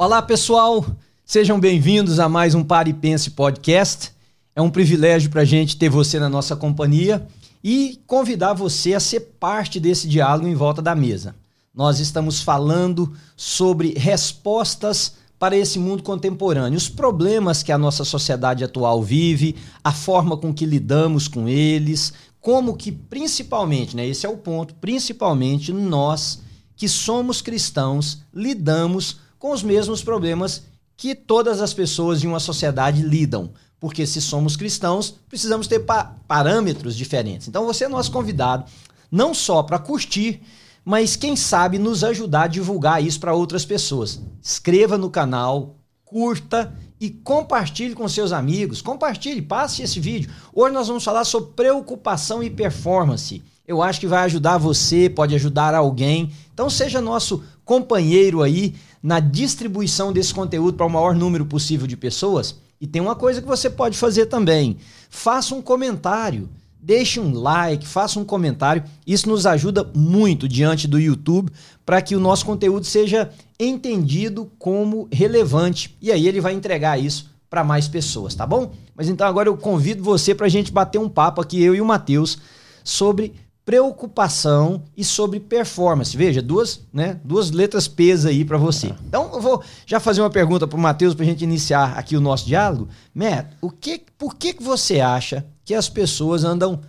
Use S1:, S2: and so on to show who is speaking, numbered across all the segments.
S1: Olá, pessoal. Sejam bem-vindos a mais um Pare e Pense Podcast. É um privilégio para a gente ter você na nossa companhia e convidar você a ser parte desse diálogo em volta da mesa. Nós estamos falando sobre respostas para esse mundo contemporâneo, os problemas que a nossa sociedade atual vive, a forma com que lidamos com eles, como que principalmente, né, esse é o ponto, principalmente nós que somos cristãos lidamos com os mesmos problemas que todas as pessoas de uma sociedade lidam. Porque se somos cristãos, precisamos ter pa parâmetros diferentes. Então você é nosso convidado, não só para curtir, mas quem sabe nos ajudar a divulgar isso para outras pessoas. Inscreva no canal, curta e compartilhe com seus amigos. Compartilhe, passe esse vídeo. Hoje nós vamos falar sobre preocupação e performance. Eu acho que vai ajudar você, pode ajudar alguém. Então seja nosso companheiro aí na distribuição desse conteúdo para o maior número possível de pessoas. E tem uma coisa que você pode fazer também: faça um comentário, deixe um like, faça um comentário. Isso nos ajuda muito diante do YouTube para que o nosso conteúdo seja entendido como relevante. E aí ele vai entregar isso para mais pessoas, tá bom? Mas então agora eu convido você para a gente bater um papo aqui, eu e o Matheus, sobre preocupação e sobre performance. Veja, duas, né, duas letras P's aí para você. Então, eu vou já fazer uma pergunta para o Matheus para a gente iniciar aqui o nosso diálogo. Matt, o que, por que, que você acha que as pessoas andam.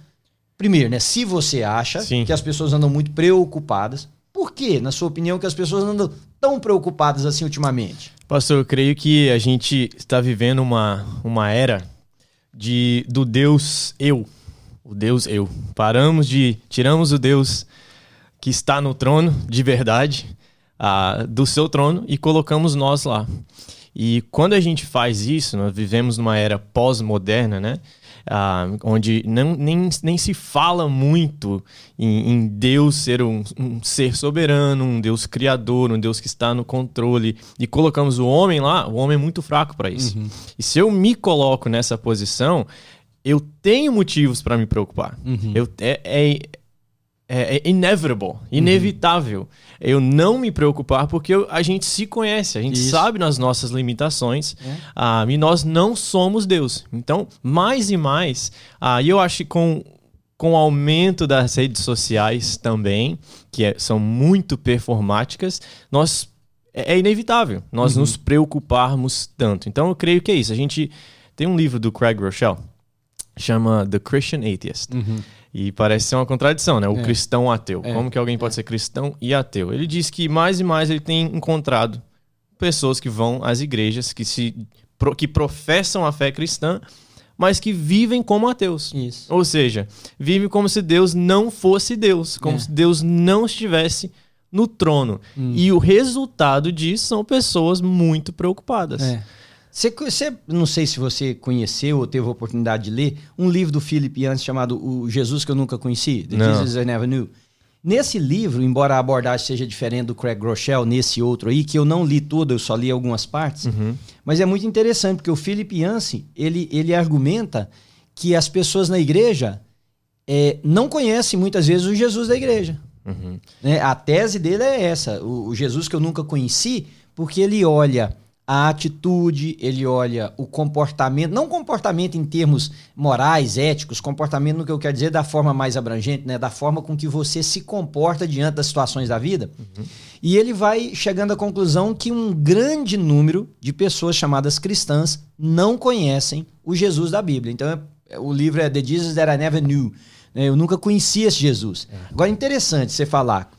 S1: Primeiro, né? Se você acha Sim. que as pessoas andam muito preocupadas, por que, na sua opinião, que as pessoas andam tão preocupadas assim ultimamente?
S2: Pastor, eu creio que a gente está vivendo uma, uma era de do Deus eu o Deus eu. Paramos de. Tiramos o Deus que está no trono de verdade, uh, do seu trono, e colocamos nós lá. E quando a gente faz isso, nós vivemos numa era pós-moderna, né? Uh, onde não, nem, nem se fala muito em, em Deus ser um, um, ser soberano, um Deus criador, um Deus que está no controle, e colocamos o homem lá, o homem é muito fraco para isso. Uhum. E se eu me coloco nessa posição, eu tenho motivos para me preocupar. Uhum. Eu, é, é, é, é inevitable, inevitável. Uhum. Eu não me preocupar porque eu, a gente se conhece, a gente Isso. sabe nas nossas limitações é. uh, e nós não somos Deus. Então, mais e mais, uh, e eu acho que com, com o aumento das redes sociais também, que é, são muito performáticas, nós é, é inevitável nós uhum. nos preocuparmos tanto. Então, eu creio que é isso. A gente tem um livro do Craig Rochelle chama The Christian Atheist. Uhum. E parece ser uma contradição, né? O é. cristão ateu. É. Como que alguém pode é. ser cristão e ateu? Ele diz que mais e mais ele tem encontrado pessoas que vão às igrejas, que se que professam a fé cristã, mas que vivem como ateus. Isso. Ou seja, vivem como se Deus não fosse Deus, como é. se Deus não estivesse no trono. Hum. E o resultado disso são pessoas muito preocupadas.
S1: É. Você, você, não sei se você conheceu ou teve a oportunidade de ler um livro do Philip Yancey chamado O Jesus que eu nunca conheci, The não. Jesus I Never Knew. Nesse livro, embora a abordagem seja diferente do Craig Groeschel, nesse outro aí, que eu não li tudo, eu só li algumas partes, uhum. mas é muito interessante, porque o Philip Yancey, ele, ele argumenta que as pessoas na igreja é, não conhecem muitas vezes o Jesus da igreja. Uhum. Né? A tese dele é essa, o, o Jesus que eu nunca conheci, porque ele olha a atitude, ele olha o comportamento, não comportamento em termos morais, éticos, comportamento no que eu quero dizer da forma mais abrangente, né, da forma com que você se comporta diante das situações da vida. Uhum. E ele vai chegando à conclusão que um grande número de pessoas chamadas cristãs não conhecem o Jesus da Bíblia. Então, é, o livro é The Jesus That I Never Knew. Né, eu nunca conhecia esse Jesus. É. Agora, interessante você falar.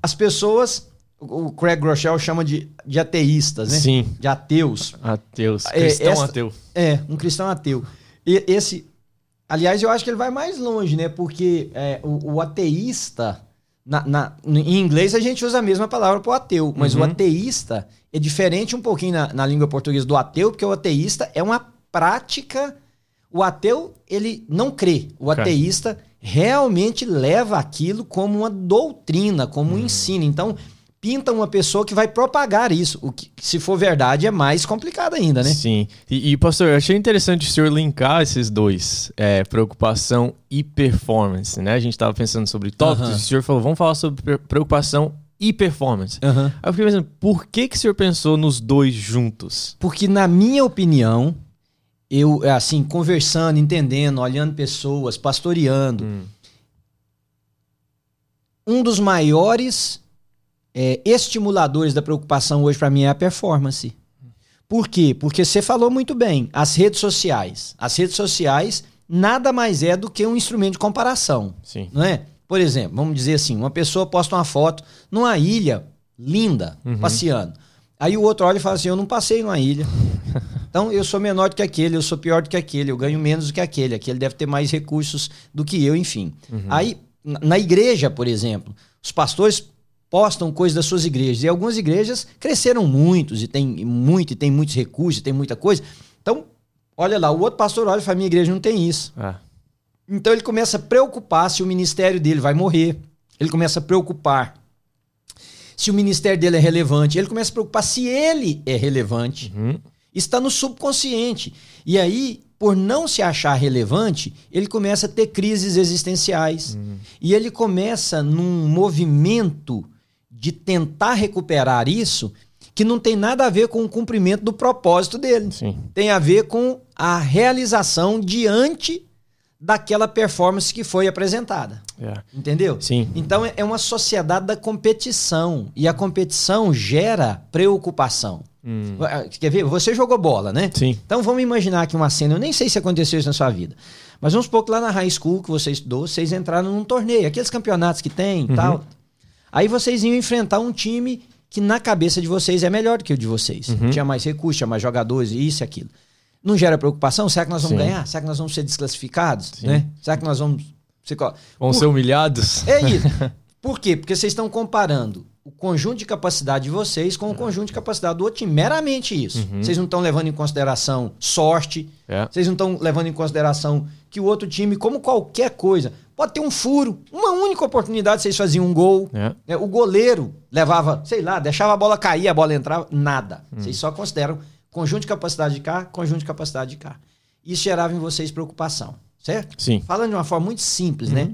S1: As pessoas o Craig Groeschel chama de, de ateístas, né?
S2: Sim.
S1: De ateus.
S2: Ateus. É, cristão é, essa, ateu.
S1: É, um cristão ateu. E esse. Aliás, eu acho que ele vai mais longe, né? Porque é, o, o, ateísta. Na, na, em inglês a gente usa a mesma palavra para o ateu, mas uhum. o ateísta é diferente um pouquinho na, na língua portuguesa do ateu, porque o ateísta é uma prática. O ateu, ele não crê. O ateísta realmente leva aquilo como uma doutrina, como um uhum. ensino. Então, pinta uma pessoa que vai propagar isso. O que, se for verdade, é mais complicado ainda, né?
S2: Sim. E, e pastor, eu achei interessante o senhor linkar esses dois, é, preocupação e performance, né? A gente estava pensando sobre tópicos, uhum. e o senhor falou, vamos falar sobre preocupação e performance.
S1: Aham.
S2: Aí eu fiquei pensando, por que, que o senhor pensou nos dois juntos?
S1: Porque, na minha opinião, eu, assim, conversando, entendendo, olhando pessoas, pastoreando,
S2: Hum.
S1: um dos maiores é, estimuladores da preocupação hoje para mim é a performance. Por quê? Porque você falou muito bem, as redes sociais. As redes sociais nada mais é do que um instrumento de comparação,
S2: Sim.
S1: não é? Por exemplo, vamos dizer assim, uma pessoa posta uma foto numa ilha linda, passeando. Aí o outro olha e fala assim: "Eu não passei numa ilha". Então eu sou menor do que aquele, eu sou pior do que aquele, eu ganho menos do que aquele, aquele deve ter mais recursos do que eu, enfim. Aí, na na igreja, por exemplo, os pastores postam coisas das suas igrejas. E algumas igrejas cresceram muitos, e tem muito, e tem muitos recursos, e tem muita coisa. Então, olha lá, o outro pastor olha e fala: minha igreja não tem isso.
S2: Ah,
S1: Então ele começa a preocupar se o ministério dele vai morrer. Ele começa a preocupar se o ministério dele é relevante. Ele começa a preocupar se ele é relevante.
S2: uhum.
S1: Está no subconsciente. E aí, por não se achar relevante, ele começa a ter crises existenciais. E ele começa num movimento de tentar recuperar isso que não tem nada a ver com o cumprimento do propósito dele.
S2: Sim.
S1: Tem a ver com a realização diante daquela performance que foi apresentada.
S2: É.
S1: Entendeu?
S2: Sim.
S1: Então é uma sociedade da competição. E a competição gera preocupação.
S2: Hum.
S1: Ah, Quer ver? Você jogou bola, né?
S2: Sim.
S1: Então vamos imaginar aqui uma cena. Eu nem sei se aconteceu isso na sua vida. Mas vamos supor que lá na high school que você estudou, vocês entraram num torneio, aqueles campeonatos que tem e tal. Aí vocês iam enfrentar um time que na cabeça de vocês é melhor do que o de vocês. Tinha mais recursos, tinha mais jogadores, isso e aquilo. Não gera preocupação? Será que nós vamos
S2: Sim.
S1: ganhar? Será que nós vamos ser desclassificados? Né? Será que nós vamos.
S2: Vão
S1: Por-
S2: ser humilhados?
S1: É isso. Por quê? Porque vocês estão comparando o conjunto de capacidade de vocês com o conjunto de capacidade do outro time. Meramente isso. Vocês não estão levando em consideração sorte,
S2: É.
S1: vocês não estão levando em consideração que o outro time, como qualquer coisa, pode ter um furo, uma única oportunidade, vocês faziam um gol.
S2: É.
S1: né? O goleiro levava, sei lá, deixava a bola cair, a bola entrava, nada.
S2: Hum.
S1: Vocês só consideram conjunto de capacidade de cá, conjunto de capacidade de cá. Isso gerava em vocês preocupação, certo?
S2: Sim.
S1: Falando de uma forma muito simples, né?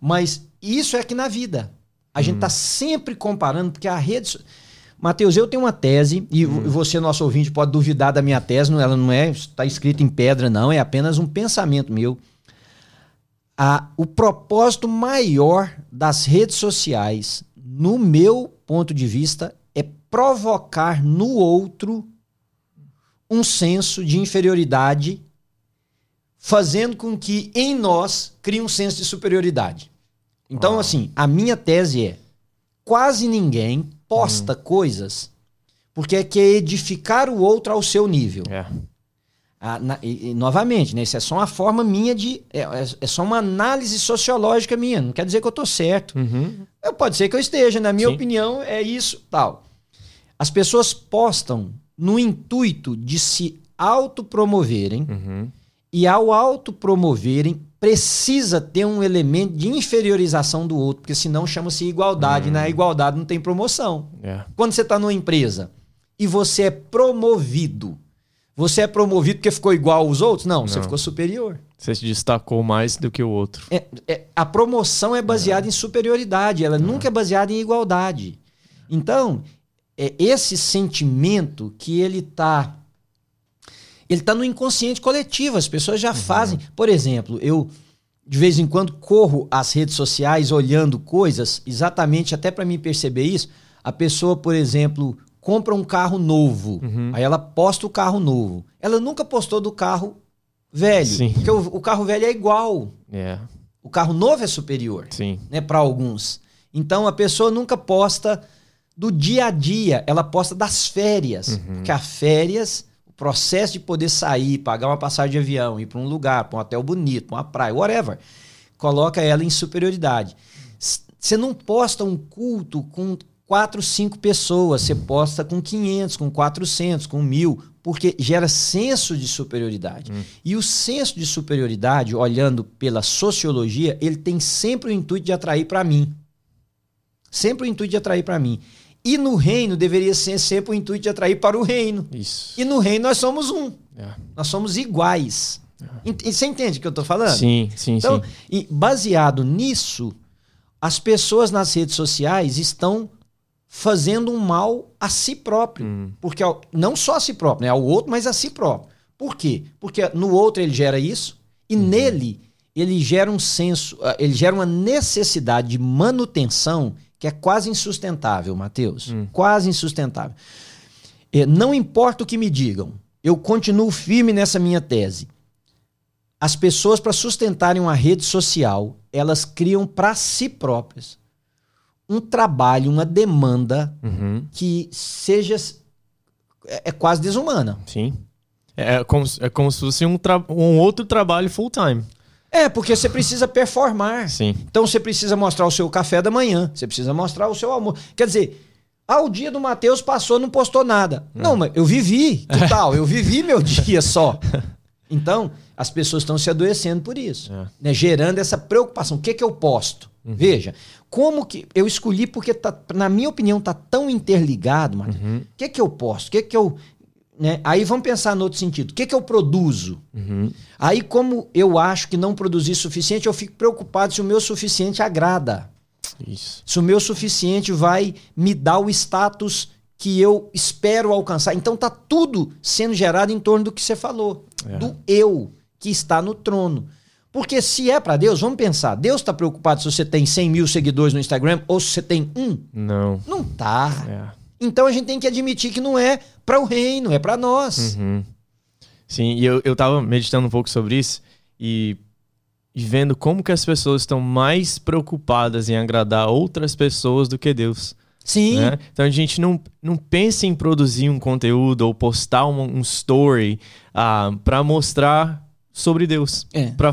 S1: Mas isso é aqui na vida. A gente tá sempre comparando, porque a rede. Matheus, eu tenho uma tese, e vo- você, nosso ouvinte, pode duvidar da minha tese, não- ela não é, está escrita em pedra, não, é apenas um pensamento meu. A, o propósito maior das redes sociais, no meu ponto de vista, é provocar no outro um senso de inferioridade, fazendo com que em nós crie um senso de superioridade. Então,
S2: Uau.
S1: assim, a minha tese é: quase ninguém posta
S2: Hum.
S1: coisas porque quer edificar o outro ao seu nível.
S2: É.
S1: Ah, na- e, e, novamente, né, isso é só uma forma minha de. É, é- é só uma análise sociológica minha. Não quer dizer que eu estou certo.
S2: Uhum.
S1: Eu- Pode ser que eu esteja, na minha
S2: Sim.
S1: opinião, é isso, tal. As pessoas postam no intuito de se autopromoverem
S2: Uhum.
S1: e ao autopromoverem precisa ter um elemento de inferiorização do outro, porque senão chama-se igualdade, e na igualdade não tem promoção.
S2: É.
S1: Quando você está numa empresa e você é promovido, você é promovido porque ficou igual aos outros? Não, você
S2: Não.
S1: ficou superior.
S2: Você se destacou mais do que o outro.
S1: É- é- a promoção é baseada em superioridade, ela nunca é baseada em igualdade. Então, é esse sentimento que ele está ele tá no inconsciente coletivo, as pessoas já fazem. Por exemplo, eu de vez em quando corro as redes sociais olhando coisas, exatamente até para mim perceber isso. A pessoa, por exemplo, compra um carro novo, aí ela posta o carro novo. Ela nunca postou do carro velho,
S2: Sim.
S1: porque o, o carro velho é igual.
S2: É.
S1: O carro novo é superior,
S2: Sim.
S1: né, para alguns. Então a pessoa nunca posta do dia a dia, ela posta das férias, porque as férias, processo de poder sair, pagar uma passagem de avião, ir para um lugar, para um hotel bonito, uma praia, whatever, coloca ela em superioridade. Você não posta um culto com quatro, cinco pessoas, você posta com 500, com 400, com mil, porque gera senso de superioridade. E o senso de superioridade, olhando pela sociologia, ele tem sempre o intuito de atrair para mim. Sempre o intuito de atrair para mim. E no reino deveria ser sempre o intuito de atrair para o reino.
S2: Isso.
S1: E no reino nós somos um.
S2: É.
S1: Nós somos iguais. Ent- Você entende o que eu estou falando?
S2: Sim, sim,
S1: Então,
S2: sim.
S1: e baseado nisso, as pessoas nas redes sociais estão fazendo um mal a si próprio.
S2: Hum.
S1: Porque ao- não só a si próprio, né? ao outro, mas a si próprio. Por quê? Porque no outro ele gera isso e nele ele gera um senso, ah, ele gera uma necessidade de manutenção que é quase insustentável, Mateus. Quase insustentável. É, não importa o que me digam, eu continuo firme nessa minha tese. As pessoas, para sustentarem uma rede social, elas criam para si próprias um trabalho, uma demanda
S2: Uhum.
S1: que seja. É, é quase desumana.
S2: Sim. É como, se- é como se fosse um, um outro trabalho full time.
S1: É, porque você precisa performar.
S2: Sim.
S1: Então você precisa mostrar o seu café da manhã, você precisa mostrar o seu almoço. Quer dizer, ah, o dia do Matheus passou, não postou nada. Não, mas eu vivi, que tal? Eu vivi meu dia só. Então, as pessoas estão se adoecendo por isso,
S2: É.
S1: né? gerando essa preocupação. O que que eu posto? Veja, como que eu escolhi porque tá, na minha opinião tá tão interligado, Matheus. O que que eu posto? O que que eu, né? Aí vamos pensar no outro sentido. O que que eu produzo?
S2: Uhum.
S1: Aí, como eu acho que não produzi suficiente, eu fico preocupado se o meu suficiente agrada.
S2: Isso.
S1: Se o meu suficiente vai me dar o status que eu espero alcançar. Então tá tudo sendo gerado em torno do que você falou.
S2: É.
S1: Do eu que está no trono. Porque se é para Deus, vamos pensar. Deus está preocupado se você tem 100 mil seguidores no Instagram ou se você tem um?
S2: Não.
S1: Não tá.
S2: É.
S1: Então a gente tem que admitir que não é para o reino, é para nós.
S2: Uhum. Sim, e eu, eu tava meditando um pouco sobre isso e, e vendo como que as pessoas estão mais preocupadas em agradar outras pessoas do que Deus.
S1: Sim.
S2: né? Então a gente não, não pensa em produzir um conteúdo ou postar um, um story ah, para mostrar sobre Deus,
S1: É.
S2: para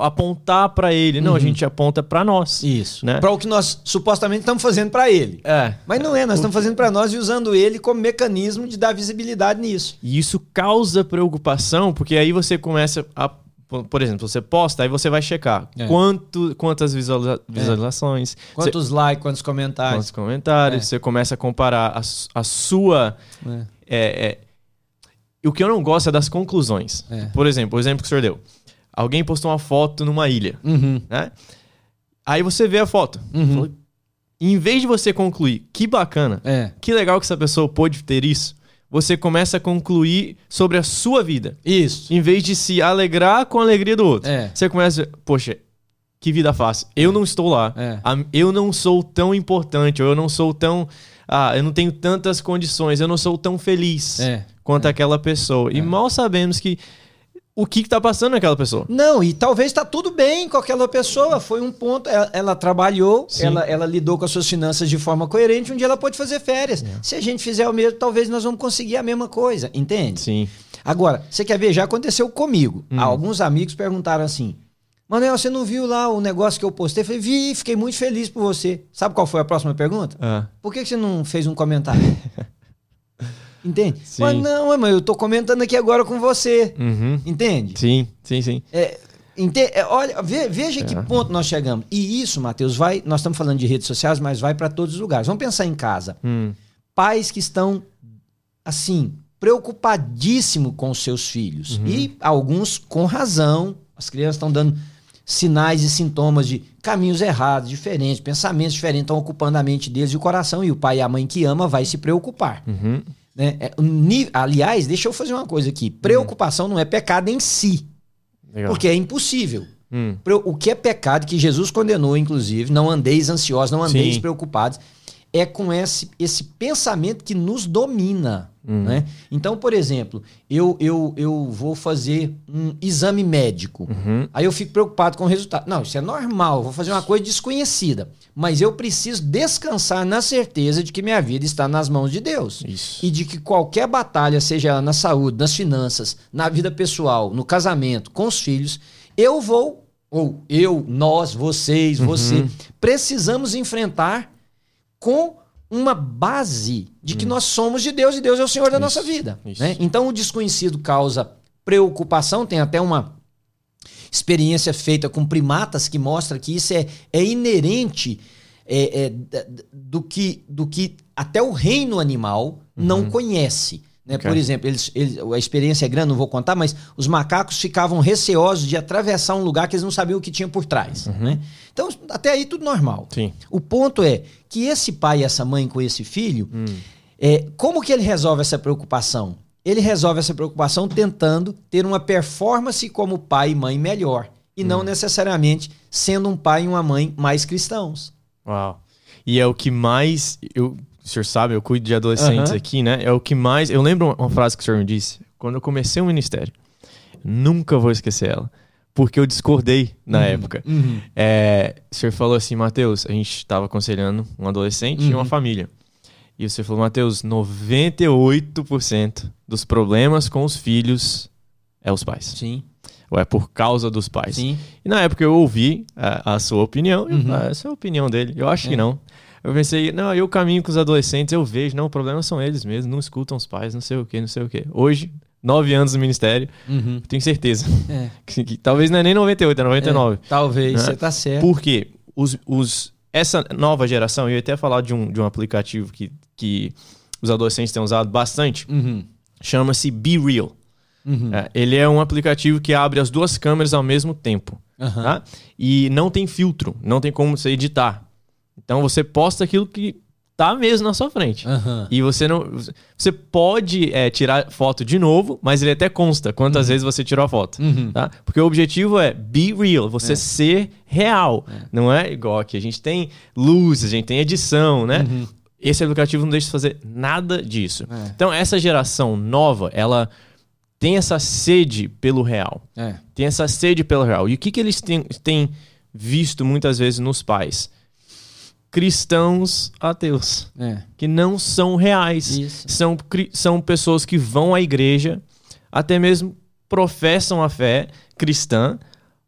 S2: apontar para Ele. Não, a gente aponta para nós.
S1: Isso.
S2: Né?
S1: Para o que nós supostamente estamos fazendo para ele.
S2: É.
S1: Mas não é, nós estamos fazendo para nós e usando ele como mecanismo de dar visibilidade nisso.
S2: E isso causa preocupação, porque aí você começa a. por- exemplo, você posta, aí você vai checar
S1: É.
S2: quanto, quantas visualiza- visualizações, você-
S1: Quantos likes, quantos
S2: quantos
S1: comentários.
S2: comentários,
S1: É.
S2: você começa a comparar a, a sua.
S1: É.
S2: é, é, o que eu não gosto é das conclusões.
S1: É.
S2: Por exemplo, o exemplo que o senhor deu. Alguém postou uma foto numa ilha,
S1: Uhum.
S2: né? Aí você vê a foto.
S1: Uhum.
S2: Em vez de você concluir, que bacana,
S1: É.
S2: que legal que essa pessoa pôde ter isso, você começa a concluir sobre a sua vida.
S1: Isso.
S2: Em vez de se alegrar com a alegria do outro.
S1: É.
S2: Você começa, a- poxa, que vida fácil. Eu não estou lá.
S1: É.
S2: Eu não sou tão importante, ou eu não sou tão. Ah, eu não tenho tantas condições, eu não sou tão feliz
S1: É.
S2: quanto aquela pessoa. E mal sabemos que o que está passando naquela pessoa.
S1: Não, e talvez tá tudo bem com aquela pessoa. Foi um ponto. Ela, ela trabalhou,
S2: Sim.
S1: ela, ela lidou com as suas finanças de forma coerente. Um dia ela pode fazer férias.
S2: É.
S1: Se a gente fizer o mesmo, talvez nós vamos conseguir a mesma coisa. Entende?
S2: Sim.
S1: Agora, você quer ver? Já aconteceu comigo.
S2: Hum.
S1: Alguns amigos perguntaram assim: Manuel, você não viu lá o negócio que eu postei? Eu falei, vi, fiquei muito feliz por você. Sabe qual foi a próxima pergunta?
S2: Ah,
S1: Por que que você não fez um comentário? Entende?
S2: Sim.
S1: Mas não, mas eu tô comentando aqui agora com você.
S2: uhum.
S1: Entende?
S2: Sim, sim, sim.
S1: É, ente- é, olha, ve- veja que
S2: É.
S1: ponto nós chegamos. E isso, Matheus, vai. Nós estamos falando de redes sociais, mas vai para todos os lugares. Vamos pensar em casa.
S2: Hum,
S1: Pais que estão, assim, preocupadíssimo com os seus filhos.
S2: Uhum.
S1: E alguns com razão. As crianças estão dando sinais e sintomas de caminhos errados, diferentes, pensamentos diferentes, estão ocupando a mente deles e o coração. E o pai e a mãe que ama vai se preocupar.
S2: uhum.
S1: Né? É, Aliás, deixa eu fazer uma coisa aqui. Preocupação não é pecado em si,
S2: Legal.
S1: porque é impossível.
S2: Hum,
S1: O que é pecado, que Jesus condenou, inclusive, não andeis ansiosos, não andeis
S2: Sim.
S1: preocupados, é com esse, esse pensamento que nos domina.
S2: Hum.
S1: Né? Então, por exemplo, eu, eu, eu vou fazer um exame médico.
S2: uhum.
S1: Aí eu fico preocupado com o resultado. Não, isso é normal, eu vou fazer uma coisa desconhecida. Mas eu preciso descansar na certeza de que minha vida está nas mãos de Deus.
S2: Isso.
S1: E de que qualquer batalha, seja ela na saúde, nas finanças, na vida pessoal, no casamento, com os filhos, eu vou, ou eu, nós, vocês, você, precisamos enfrentar com uma base de que nós somos de Deus e Deus é o Senhor da nossa vida.
S2: isso.
S1: né? Então o desconhecido causa preocupação, tem até uma experiência feita com primatas que mostra que isso é, é inerente é, é, do, que, do que até o reino animal não conhece. Né?
S2: Ok.
S1: Por exemplo, eles, eles- a experiência é grande, não vou contar, mas os macacos ficavam receosos de atravessar um lugar que eles não sabiam o que tinha por trás. Né? Então, até aí tudo normal.
S2: Sim.
S1: O ponto é que esse pai e essa mãe com esse filho, é, como que ele resolve essa preocupação? Ele resolve essa preocupação tentando ter uma performance como pai e mãe melhor. E não necessariamente sendo um pai e uma mãe mais cristãos.
S2: Uau. E é o que mais. Eu, o senhor sabe, eu cuido de adolescentes
S1: Aham.
S2: aqui, né? É o que mais. Eu lembro uma frase que o senhor me disse. Quando eu comecei o ministério. Nunca vou esquecer ela. Porque eu discordei na época. É, o senhor falou assim, Mateus, a gente estava aconselhando um adolescente e uma família. E o senhor falou, Mateus, 98% dos problemas com os filhos é os pais.
S1: Sim,
S2: Ou é por causa dos pais.
S1: sim.
S2: E na época eu ouvi a, a sua opinião, eu,
S1: Uhum.
S2: ah, essa é a opinião dele. Eu acho
S1: É.
S2: que não. Eu pensei, não, eu caminho com os adolescentes, eu vejo, não, o problema são eles mesmos, não escutam os pais, não sei o que, não sei o que. Hoje, nove anos no ministério,
S1: Uhum.
S2: tenho certeza.
S1: É.
S2: Que, que talvez não é nem 98, é 99.
S1: É, talvez,
S2: Né?
S1: você tá certo.
S2: Por quê? Os, os, essa nova geração, eu ia até falar de um, de um aplicativo que, que os adolescentes têm usado bastante,
S1: Uhum.
S2: chama-se Be Real.
S1: Uhum.
S2: É, ele é um aplicativo que abre as duas câmeras ao mesmo tempo.
S1: Aham.
S2: tá? E não tem filtro, não tem como você editar. Então você posta aquilo que tá mesmo na sua frente.
S1: Aham.
S2: E você não. Você pode é, tirar foto de novo, mas ele até consta quantas vezes você tirou a foto.
S1: Uhum.
S2: Tá? Porque o objetivo é be real, você ser real. Não é igual aqui. A gente tem luz, a gente tem edição, né? Esse aplicativo não deixa de fazer nada disso.
S1: É.
S2: Então, essa geração nova, ela tem essa sede pelo real
S1: É.
S2: tem essa sede pelo real. E o que, que eles têm, têm visto muitas vezes nos pais? Cristãos ateus,
S1: É.
S2: que não são reais.
S1: Isso.
S2: São, são pessoas que vão à igreja, até mesmo professam a fé cristã,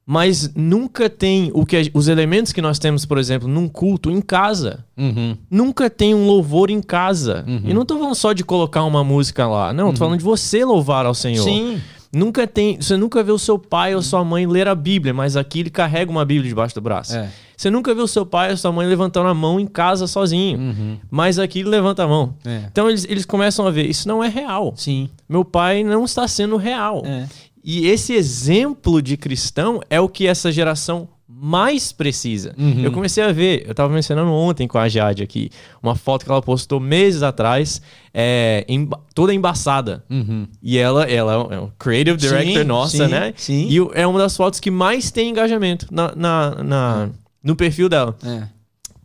S2: mas nunca tem o que os elementos que nós temos, por exemplo, num culto em casa.
S1: Uhum.
S2: Nunca tem um louvor em casa. E não tô falando só de colocar uma música lá. Não, tô falando de você louvar ao Senhor.
S1: Sim.
S2: Nunca tem, você nunca vê o seu pai ou sua mãe ler a Bíblia, mas aqui ele carrega uma Bíblia debaixo do braço.
S1: É.
S2: Você nunca vê o seu pai ou sua mãe levantando a mão em casa sozinho, mas aqui ele levanta a mão.
S1: É.
S2: Então eles, eles começam a ver, isso não é real.
S1: Sim.
S2: Meu pai não está sendo real.
S1: É.
S2: E esse exemplo de cristão é o que essa geração mais precisa.
S1: Uhum.
S2: Eu comecei a ver, eu estava mencionando ontem com a Jade aqui, uma foto que ela postou meses atrás, é, emba- toda embaçada.
S1: Uhum.
S2: E ela, ela é um creative director
S1: Sim,
S2: nossa,
S1: sim,
S2: né?
S1: sim.
S2: E é uma das fotos que mais tem engajamento na, na, na- no perfil dela.
S1: É.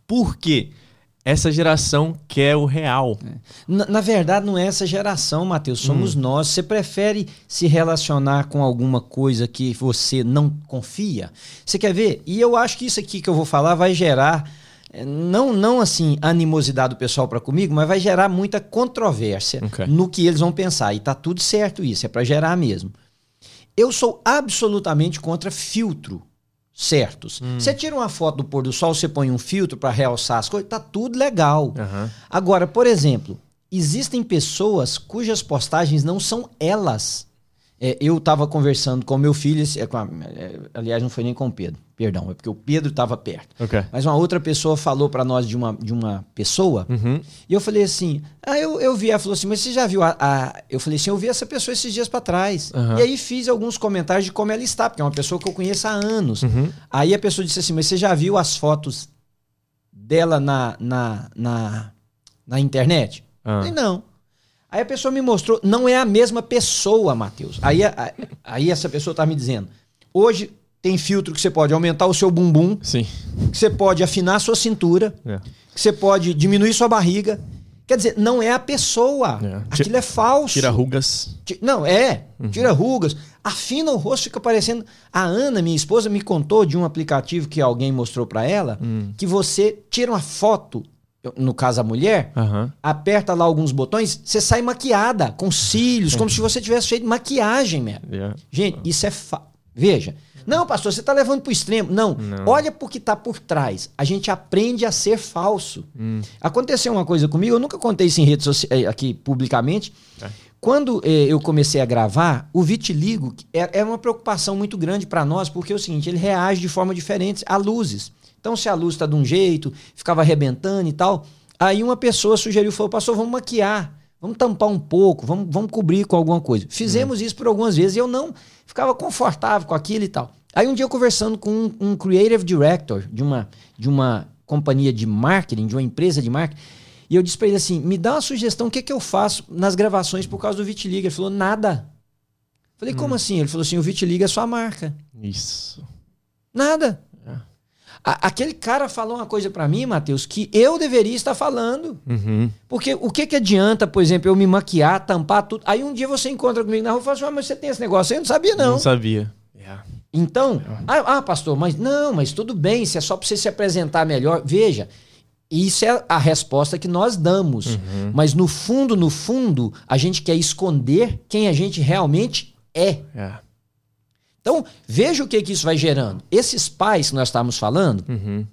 S2: Por quê? Essa geração quer o real.
S1: Na, na verdade, não é essa geração, Matheus, somos nós. Você prefere se relacionar com alguma coisa que você não confia? Você quer ver? E eu acho que isso aqui que eu vou falar vai gerar, eh, não, não assim, animosidade do pessoal para comigo, mas vai gerar muita controvérsia
S2: Ok.
S1: no que eles vão pensar. E tá tudo certo isso, é para gerar mesmo. Eu sou absolutamente contra filtro certos. Você tira uma foto do pôr do sol, você põe um filtro para realçar as coisas, tá tudo legal.
S2: Aham.
S1: Agora, por exemplo, existem pessoas cujas postagens não são elas. É, eu estava conversando com meu filho, é, com a- é, aliás, não foi nem com o Pedro, perdão, é porque o Pedro estava perto.
S2: Ok.
S1: Mas uma outra pessoa falou para nós de uma, de uma pessoa,
S2: Uhum.
S1: e eu falei assim: ah, eu, eu vi, ela falou assim, mas você já viu a. a-" Eu falei assim: eu vi essa pessoa esses dias para trás.
S2: Aham.
S1: E aí fiz alguns comentários de como ela está, porque é uma pessoa que eu conheço há anos.
S2: Uhum.
S1: Aí a pessoa disse assim: Mas você já viu as fotos dela na, na, na, na internet?
S2: Ah.
S1: Eu falei, não. Aí a pessoa me mostrou, não é a mesma pessoa, Matheus. Aí, aí essa pessoa tá me dizendo: hoje tem filtro que você pode aumentar o seu bumbum,
S2: Sim.
S1: que você pode afinar a sua cintura,
S2: É.
S1: que você pode diminuir sua barriga. Quer dizer, não é a pessoa.
S2: É.
S1: Aquilo é falso.
S2: Tira rugas.
S1: Não, é.
S2: Uhum.
S1: Tira rugas. Afina o rosto, fica parecendo. A Ana, minha esposa, me contou de um aplicativo que alguém mostrou pra ela
S2: Hum.
S1: que você tira uma foto, no caso a mulher,
S2: Aham.
S1: aperta lá alguns botões, você sai maquiada, com cílios, como se você tivesse feito maquiagem, mesmo.
S2: Yeah.
S1: Gente, isso é. Fa... Veja. Não, pastor, você está levando para o extremo. Não.
S2: Não.
S1: Olha por que está por trás. A gente aprende a ser falso.
S2: Hum.
S1: Aconteceu uma coisa comigo, eu nunca contei isso em redes sociais aqui publicamente.
S2: É.
S1: Quando eh, eu comecei a gravar, o vitiligo que é, é uma preocupação muito grande para nós, porque é o seguinte, ele reage de forma diferente a luzes. Então, se a luz está de um jeito, ficava arrebentando e tal. Aí uma pessoa sugeriu, falou, pastor, vamos maquiar. Vamos tampar um pouco, vamos, vamos cobrir com alguma coisa. Fizemos
S2: Uhum.
S1: isso por algumas vezes e eu não ficava confortável com aquilo e tal. Aí um dia eu conversando com um, um creative director de uma, de uma companhia de marketing, de uma empresa de marketing, e eu disse pra ele assim: me dá uma sugestão, o que, que eu faço nas gravações por causa do Vitiliga? Ele falou: nada. Falei,
S2: Hum.
S1: como assim? Ele falou assim: o Vitiliga é sua marca.
S2: Isso.
S1: Nada.
S2: É.
S1: A- aquele cara falou uma coisa pra mim, Matheus, que eu deveria estar falando.
S2: Uhum.
S1: Porque o que que adianta, por exemplo, eu me maquiar, tampar tudo. Aí um dia você encontra comigo na rua e fala assim: ah, mas você tem esse negócio aí? Eu não sabia, não.
S2: Não sabia. Yeah.
S1: Então, ah, ah, pastor, mas não, mas tudo bem, isso é só pra você se apresentar melhor. Veja, isso é a resposta que nós damos.
S2: Uhum.
S1: Mas no fundo, no fundo, a gente quer esconder quem a gente realmente é.
S2: Yeah.
S1: Então, veja o que, que isso vai gerando. Esses pais que nós estávamos falando,
S2: Uhum.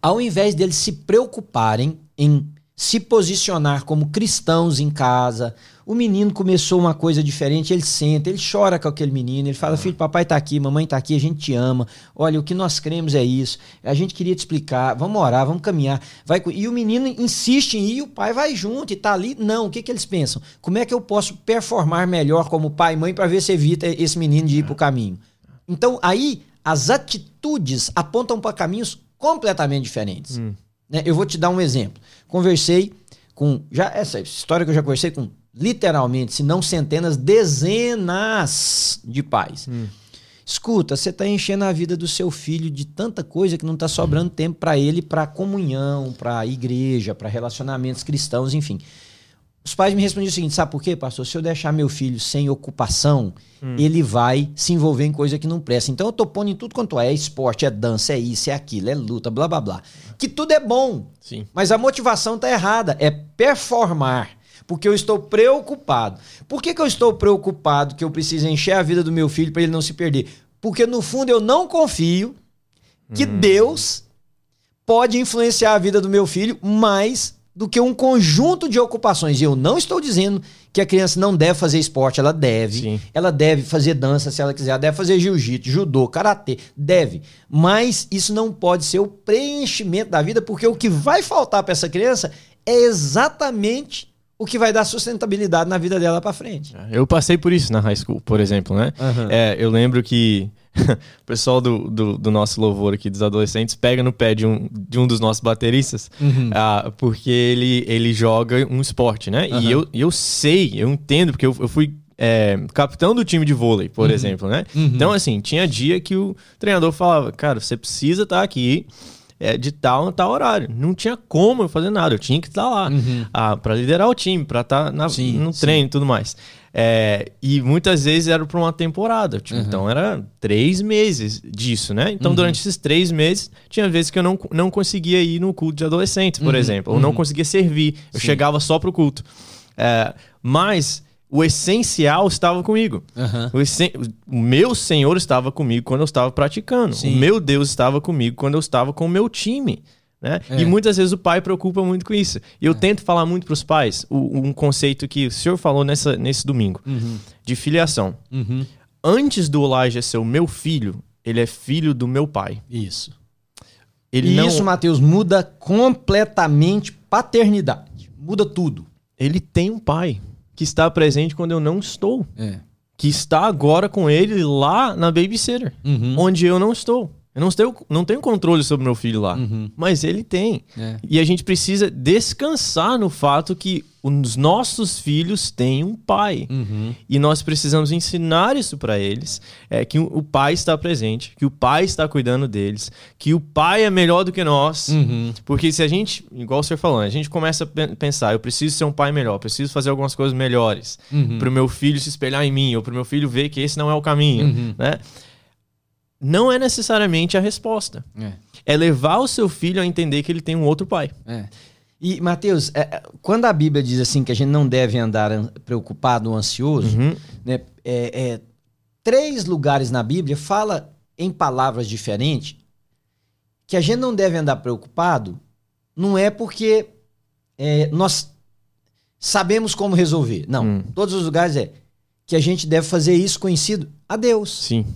S1: ao invés deles se preocuparem em se posicionar como cristãos em casa, o menino começou uma coisa diferente, ele senta, ele chora com aquele menino, ele fala: Filho, papai tá aqui, mamãe tá aqui, a gente te ama. Olha, o que nós cremos é isso. A gente queria te explicar, vamos orar, vamos caminhar. Vai, e o menino insiste em ir e o pai vai junto e tá ali. Não, o que, que eles pensam? Como é que eu posso performar melhor como pai e mãe para ver se evita esse menino de ir pro caminho? Então, aí, as atitudes apontam para caminhos completamente diferentes. Né? Eu vou te dar um exemplo. Conversei com. já Essa história que eu já conversei com literalmente, se não centenas, dezenas de pais. Escuta, você está enchendo a vida do seu filho de tanta coisa que não está sobrando tempo para ele, para comunhão, para igreja, para relacionamentos cristãos, enfim. Os pais me respondiam o seguinte: sabe por quê, pastor? Se eu deixar meu filho sem ocupação, ele vai se envolver em coisa que não presta. Então eu tô pondo em tudo quanto é: é esporte, é dança, é isso, é aquilo, é luta, blá blá blá. Que tudo é bom.
S2: Sim.
S1: Mas a motivação tá errada. É performar. Porque eu estou preocupado. Por que, que eu estou preocupado que eu preciso encher a vida do meu filho para ele não se perder? Porque no fundo eu não confio que Deus pode influenciar a vida do meu filho mais do que um conjunto de ocupações. E eu não estou dizendo que a criança não deve fazer esporte, ela deve.
S2: Sim.
S1: Ela deve fazer dança se ela quiser, ela deve fazer jiu-jitsu, judô, karatê, deve. Mas isso não pode ser o preenchimento da vida, porque o que vai faltar para essa criança é exatamente o que vai dar sustentabilidade na vida dela para frente.
S2: Eu passei por isso na high school, por exemplo, né?
S1: Aham.
S2: É, eu lembro que o pessoal do, do, do nosso louvor aqui dos adolescentes pega no pé de um, de um dos nossos bateristas, ah, porque ele, ele joga um esporte, né?
S1: Aham.
S2: E eu, eu sei, eu entendo, porque eu, eu fui é, capitão do time de vôlei, por exemplo, né? Então, assim, tinha dia que o treinador falava, cara, você precisa estar aqui é, de tal a tal horário. Não tinha como eu fazer nada, eu tinha que estar lá ah, para liderar o time, para estar na-
S1: Sim,
S2: no treino e tudo mais. É, e muitas vezes era para uma temporada, tipo, então era três meses disso, né? Então durante esses três meses tinha vezes que eu não, não conseguia ir no culto de adolescentes, por exemplo, ou não conseguia servir, eu chegava só pro culto. É, mas o essencial estava comigo.
S1: Aham.
S2: O, essen- o meu Senhor estava comigo quando eu estava praticando.
S1: Sim.
S2: O meu Deus estava comigo quando eu estava com o meu time. Né?
S1: É.
S2: E muitas vezes o pai preocupa muito com isso. E eu tento falar muito para os pais o- um conceito que o senhor falou nessa, nesse domingo, de filiação.
S1: Uhum.
S2: Antes do Elijah ser o meu filho, ele é filho do meu pai.
S1: Isso.
S2: Ele
S1: E
S2: não,
S1: isso, Matheus, muda completamente paternidade. Muda tudo.
S2: ele tem um pai que está presente quando eu não estou.
S1: É.
S2: que está agora com ele lá na babysitter,
S1: Uhum.
S2: onde eu não estou. Eu não tenho, não tenho controle sobre meu filho lá,
S1: Uhum.
S2: mas ele tem.
S1: É.
S2: E a gente precisa descansar no fato que os nossos filhos têm um pai.
S1: Uhum.
S2: E nós precisamos ensinar isso para eles, é, que o pai está presente, que o pai está cuidando deles, que o pai é melhor do que nós.
S1: Uhum.
S2: Porque se a gente, igual o senhor falando, a gente começa a pen- pensar, eu preciso ser um pai melhor, eu preciso fazer algumas coisas melhores,
S1: Uhum.
S2: para o meu filho se espelhar em mim, ou para o meu filho ver que esse não é o caminho,
S1: Uhum.
S2: né? Não é necessariamente a resposta.
S1: É.
S2: É levar o seu filho a entender que ele tem um outro pai.
S1: É. E, Mateus, é, é, quando a Bíblia diz assim que a gente não deve andar an- preocupado ou ansioso,
S2: Uhum.
S1: né, é, é, três lugares na Bíblia fala em palavras diferentes que a gente não deve andar preocupado não é porque é, nós sabemos como resolver. Não.
S2: Hum.
S1: Todos os lugares é que a gente deve fazer isso conhecido a Deus.
S2: Sim.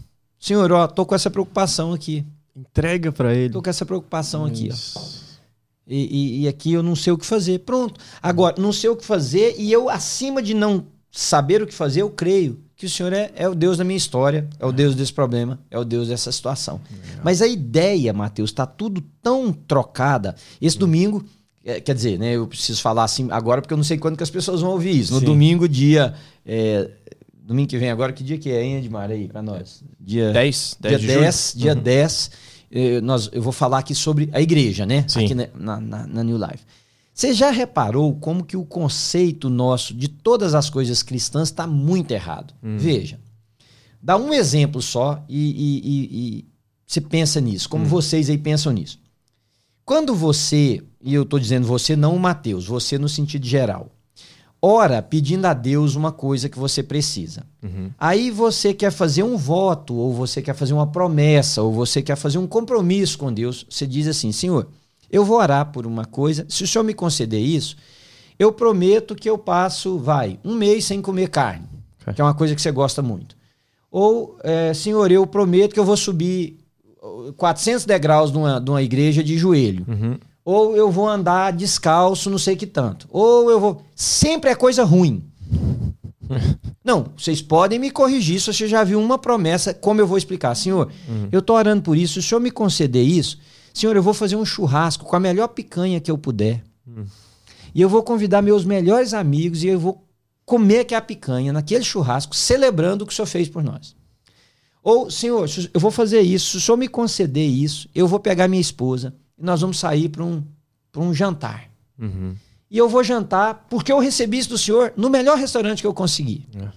S1: Senhor, ó, tô com essa preocupação aqui.
S2: Entrega para ele.
S1: Tô com essa preocupação aqui, ó.
S2: Isso.
S1: E, e, e aqui eu não sei o que fazer. Pronto. Agora, não sei o que fazer e eu, acima de não saber o que fazer, eu creio que o Senhor é, é o Deus da minha história, é o Deus desse problema, é o Deus dessa situação. Mas a ideia, Mateus, está tudo tão trocada. Esse domingo, é, quer dizer, né, eu preciso falar assim agora porque eu não sei quando que as pessoas vão ouvir isso. No
S2: Sim.
S1: domingo, dia. é, domingo que vem agora, que dia que é, hein, Edmar, aí, pra nós? Dia
S2: 10, 10
S1: dia
S2: de
S1: 10,
S2: julho.
S1: dia
S2: Uhum.
S1: 10, eh, nós, eu vou falar aqui sobre a igreja, né?
S2: Sim.
S1: Aqui na, na- na- New Life. Você já reparou como que o conceito nosso de todas as coisas cristãs está muito errado?
S2: Hum.
S1: Veja, dá um exemplo só e, e- e- e você pensa nisso,
S2: Hum.
S1: como vocês aí pensam nisso. Quando você, e eu estou dizendo você, não o Mateus, você no sentido geral, ora pedindo a Deus uma coisa que você precisa.
S2: Uhum.
S1: Aí você quer fazer um voto, ou você quer fazer uma promessa, ou você quer fazer um compromisso com Deus. Você diz assim: Senhor, eu vou orar por uma coisa. Se o Senhor me conceder isso, eu prometo que eu passo, vai, um mês sem comer carne,
S2: Ok.
S1: que é uma coisa que você gosta muito. Ou, é, Senhor, eu prometo que eu vou subir uh, 400 degraus de uma, de uma igreja de joelho.
S2: Uhum.
S1: Ou eu vou andar descalço, não sei que tanto. Ou eu vou. Sempre é coisa ruim. Não, vocês podem me corrigir se você já viu uma promessa, como eu vou explicar. Senhor, eu tô orando por isso, se o senhor me conceder isso, senhor, eu vou fazer um churrasco com a melhor picanha que eu puder. E eu vou convidar meus melhores amigos e eu vou comer aquela picanha naquele churrasco, celebrando o que o senhor fez por nós. Ou, senhor, se eu vou fazer isso, se o senhor me conceder isso, eu vou pegar minha esposa e nós vamos sair para um, pra um jantar.
S2: Uhum.
S1: E eu vou jantar porque eu recebi isso do senhor no melhor restaurante que eu consegui.
S2: É.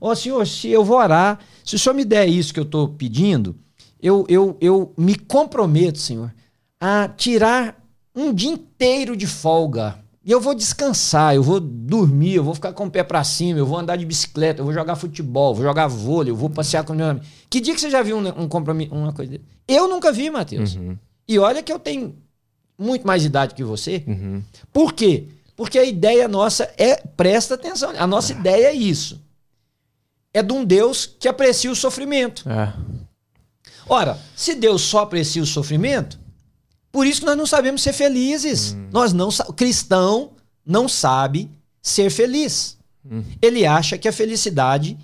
S1: Ó, senhor, se eu vou orar, se o senhor me der isso que eu estou pedindo, eu, eu, eu me comprometo, senhor, a tirar um dia inteiro de folga. E eu vou descansar, eu vou dormir, eu vou ficar com o pé pra cima, eu vou andar de bicicleta, eu vou jogar futebol, vou jogar vôlei, eu vou passear com meus amigos. Que dia que você já viu um, um compromisso, uma coisa dele? Eu nunca vi, Matheus.
S2: Uhum.
S1: E olha que eu tenho muito mais idade que você.
S2: Uhum.
S1: Por quê? Porque a ideia nossa é, presta atenção, a nossa ideia é isso. É de um Deus que aprecia o sofrimento.
S2: É.
S1: Ora, se Deus só aprecia o sofrimento, por isso que nós não sabemos ser felizes. Nós não o cristão não sabe ser feliz. Ele acha que a felicidade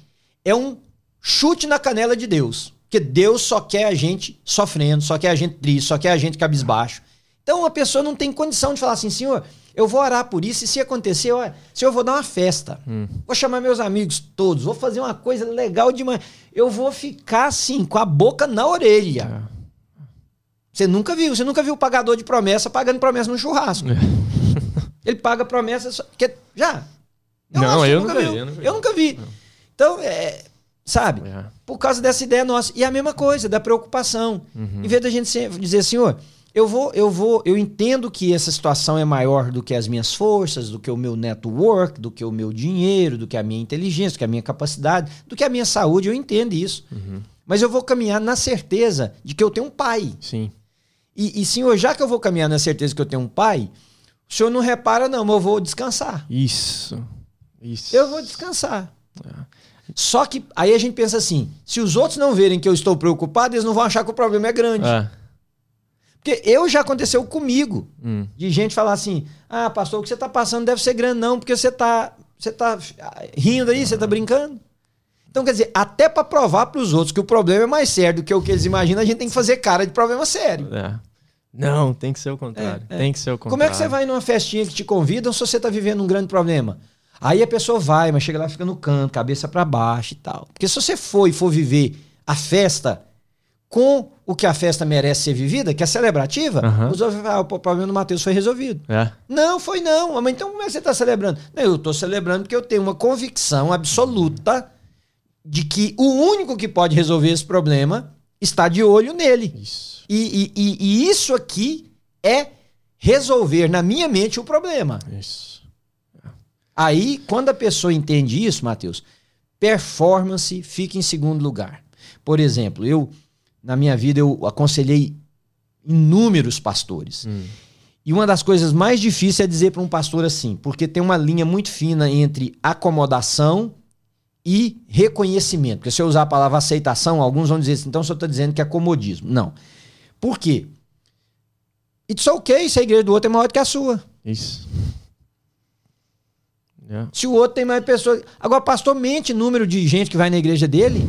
S1: é um chute na canela de Deus. Que Deus só quer a gente sofrendo, só quer a gente triste, só quer a gente cabisbaixo. Então a pessoa não tem condição de falar assim, senhor, eu vou orar por isso e se acontecer, olha, senhor, eu vou dar uma festa. Vou chamar meus amigos todos, vou fazer uma coisa legal demais. Eu vou ficar assim, com a boca na orelha.
S2: É.
S1: Você nunca viu, você nunca viu o pagador de promessa pagando promessa no churrasco. Ele paga promessa só, porque já.
S2: Não,
S1: acho que
S2: eu
S1: nunca
S2: vi, eu nunca vi.
S1: Eu nunca vi. Então, é, sabe?
S2: É.
S1: Por causa dessa ideia nossa. E a mesma coisa, da preocupação.
S2: Uhum.
S1: Em vez da gente dizer, senhor, eu vou, eu vou, eu entendo que essa situação é maior do que as minhas forças, do que o meu network, do que o meu dinheiro, do que a minha inteligência, do que a minha capacidade, do que a minha saúde, eu entendo isso.
S2: Uhum.
S1: Mas eu vou caminhar na certeza de que eu tenho um pai.
S2: Sim.
S1: E, e, senhor, já que eu vou caminhar na certeza que eu tenho um pai, o senhor não repara, não, mas eu vou descansar.
S2: Isso. Isso.
S1: Eu vou descansar. Só que aí a gente pensa assim: se os outros não verem que eu estou preocupado, eles não vão achar que o problema é grande.
S2: É.
S1: Porque eu já aconteceu comigo,
S2: Hum.
S1: de gente falar assim: ah, pastor, o que você está passando deve ser grande, não, porque você está você tá rindo aí, você está brincando. Então, quer dizer, até para provar para os outros que o problema é mais sério do que o que eles imaginam, a gente tem que fazer cara de problema sério.
S2: É. Não, tem que ser o contrário.
S1: É, é.
S2: Tem que ser o contrário.
S1: Como é que você vai numa festinha que te convidam se você tá vivendo um grande problema? Aí a pessoa vai, mas chega lá e fica no canto, cabeça para baixo e tal. Porque se você for e for viver a festa com o que a festa merece ser vivida, que é celebrativa,
S2: Aham.
S1: os outros "Ah, o problema do Mateus foi resolvido.
S2: É.
S1: Não, foi não. Mas então como é que você está celebrando? Não, eu estou celebrando porque eu tenho uma convicção absoluta de que o único que pode resolver esse problema está de olho nele.
S2: Isso.
S1: E, e- e- e isso aqui é resolver na minha mente o problema.
S2: Isso.
S1: Aí, quando a pessoa entende isso, Matheus, performance fica em segundo lugar. Por exemplo, eu, na minha vida, eu aconselhei inúmeros pastores.
S2: Hum.
S1: E uma das coisas mais difíceis é dizer para um pastor assim, porque tem uma linha muito fina entre acomodação e reconhecimento. Porque se eu usar a palavra aceitação, alguns vão dizer assim, então o senhor está dizendo que é comodismo. Não. Por quê? It's ok se a igreja do outro é maior do que a sua.
S2: Isso. Yeah.
S1: Se o outro tem mais pessoas. Agora, pastor mente número de gente que vai na igreja dele.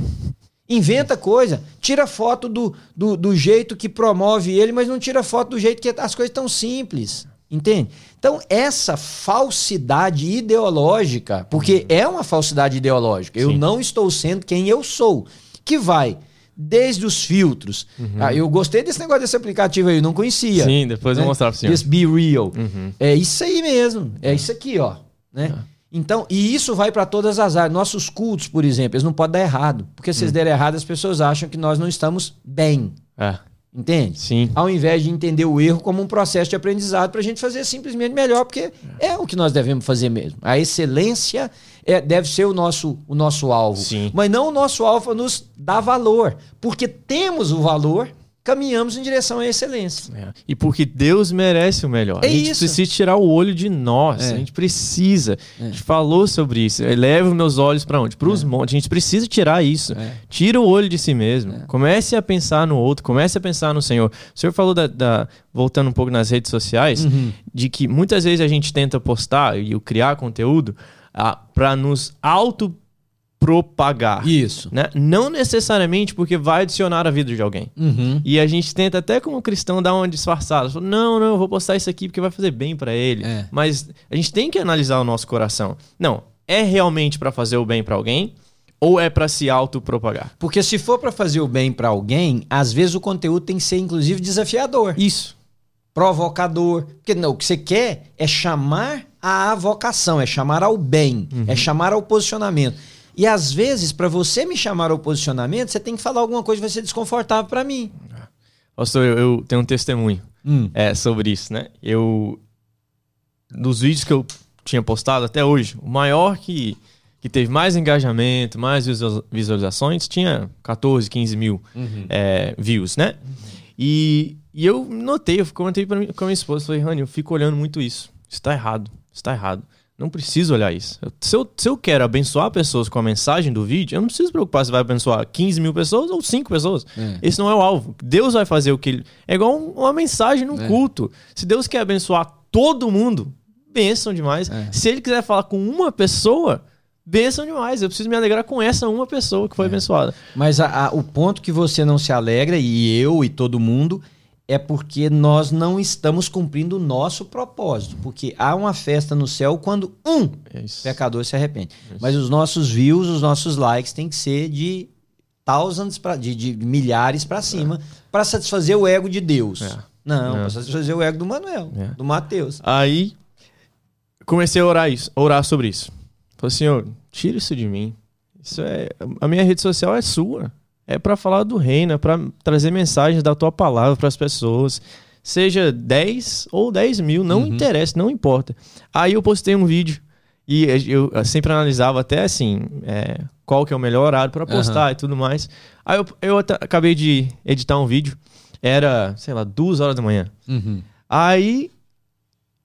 S1: Inventa coisa. Tira foto do, do, do jeito que promove ele, mas não tira foto do jeito que as coisas estão simples. Entende? Então, essa falsidade ideológica, porque é uma falsidade ideológica, eu
S2: Sim.
S1: não estou sendo quem eu sou, que vai desde os filtros. Ah, eu gostei desse negócio desse aplicativo aí, eu não conhecia.
S2: Sim, depois eu vou mostrar pro senhor.
S1: Esse Be Real.
S2: Uhum.
S1: É isso aí mesmo. É isso aqui, ó. Né? Então, e isso vai para todas as áreas. Nossos cultos, por exemplo, eles não podem dar errado. Porque se eles derem errado, as pessoas acham que nós não estamos bem.
S2: É,
S1: Entende?
S2: sim.
S1: Ao invés de entender o erro como um processo de aprendizado para a gente fazer simplesmente melhor, porque é o que nós devemos fazer mesmo. A excelência é, deve ser o nosso, o nosso alvo.
S2: Sim.
S1: Mas não o nosso alvo nos dá valor. Porque temos o valor, caminhamos em direção à excelência.
S2: É. E porque Deus merece o melhor.
S1: É
S2: a gente
S1: isso.
S2: precisa tirar o olho de nós.
S1: É.
S2: A gente precisa. A gente falou sobre isso. Eleva os meus olhos para onde? Para os montes. A gente precisa tirar isso.
S1: É.
S2: Tira o olho de si mesmo. Comece a pensar no outro. Comece a pensar no Senhor. O Senhor falou da, da- voltando um pouco nas redes sociais,
S1: Uhum.
S2: de que muitas vezes a gente tenta postar e criar conteúdo para nos auto propagar.
S1: Isso.
S2: Né? Não necessariamente porque vai adicionar a vida de alguém.
S1: Uhum.
S2: E a gente tenta até como cristão dar uma disfarçada. Fala, não, não, eu vou postar isso aqui porque vai fazer bem pra ele.
S1: É.
S2: Mas a gente tem que analisar o nosso coração. Não, é realmente pra fazer o bem pra alguém ou é pra se autopropagar?
S1: Porque se for para fazer o bem para alguém, às vezes o conteúdo tem que ser inclusive desafiador,
S2: Isso.
S1: provocador. Porque não, o que você quer é chamar à vocação, é chamar ao bem, é chamar ao posicionamento. E às vezes, para você me chamar ao posicionamento, você tem que falar alguma coisa que vai ser desconfortável para mim.
S2: Pastor, eu, eu tenho um testemunho
S1: Hum.
S2: é, sobre isso, né? Eu. Dos vídeos que eu tinha postado até hoje, o maior que, que teve mais engajamento, mais visualiza- visualizações, tinha 14, 15 mil é, views, né? E, e eu notei, eu comentei pra mim, com a minha esposa, falei, Rani, eu fico olhando muito isso. Isso tá errado, isso tá errado. Não preciso olhar isso. Se, eu, se eu quero abençoar pessoas com a mensagem do vídeo, eu não preciso preocupar se vai abençoar 15 mil pessoas ou 5 pessoas.
S1: É.
S2: Esse não é o alvo. Deus vai fazer o que ele. É igual um- uma mensagem num
S1: É.
S2: culto. Se Deus quer abençoar todo mundo, bênção demais.
S1: É.
S2: Se ele quiser falar com uma pessoa, bênção demais. Eu preciso me alegrar com essa uma pessoa que
S1: É.
S2: foi abençoada.
S1: Mas a- a- o ponto que você não se alegra, e eu e todo mundo, é porque nós não estamos cumprindo o nosso propósito. Porque há uma festa no céu quando um
S2: É isso.
S1: pecador se arrepende. Mas os nossos views, os nossos likes têm que ser de thousands, pra, de, de milhares para cima, para satisfazer o ego de Deus.
S2: É.
S1: Não,
S2: É.
S1: para satisfazer o ego do Manuel,
S2: É.
S1: do Mateus.
S2: Aí comecei a orar isso, a orar sobre isso. Falei, Senhor, tira isso de mim. Isso é a minha rede social é sua. É pra falar do reino, é pra trazer mensagens da tua palavra para as pessoas. Seja 10 ou 10 mil, não
S1: Uhum.
S2: interessa, não importa. Aí eu postei um vídeo e eu sempre analisava até assim, é, qual que é o melhor horário para postar e tudo mais. Aí eu, eu acabei de editar um vídeo, era, sei lá, duas horas da manhã. Aí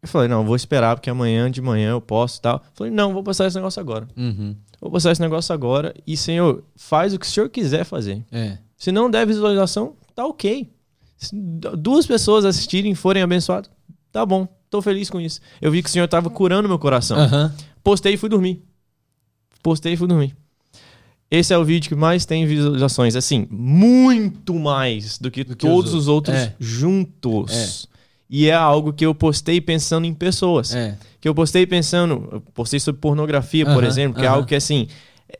S2: eu falei, não, vou esperar porque amanhã de manhã eu posso e tal. Falei, não, vou postar esse negócio agora.
S1: Uhum.
S2: Vou postar esse negócio agora e, Senhor, faz o que o Senhor quiser fazer.
S1: É.
S2: Se não der visualização, tá ok. Se duas pessoas assistirem e forem abençoadas, tá bom. Tô feliz com isso. Eu vi que o Senhor tava curando meu coração.
S1: Aham.
S2: Postei e fui dormir. Postei e fui dormir. Esse é o vídeo que mais tem visualizações. Assim, muito mais do que,
S1: Do que os
S2: todos os outros
S1: É.
S2: juntos. E é algo que eu postei pensando em pessoas.
S1: É.
S2: Que eu postei pensando. Eu postei sobre pornografia, por exemplo, que é algo que, assim.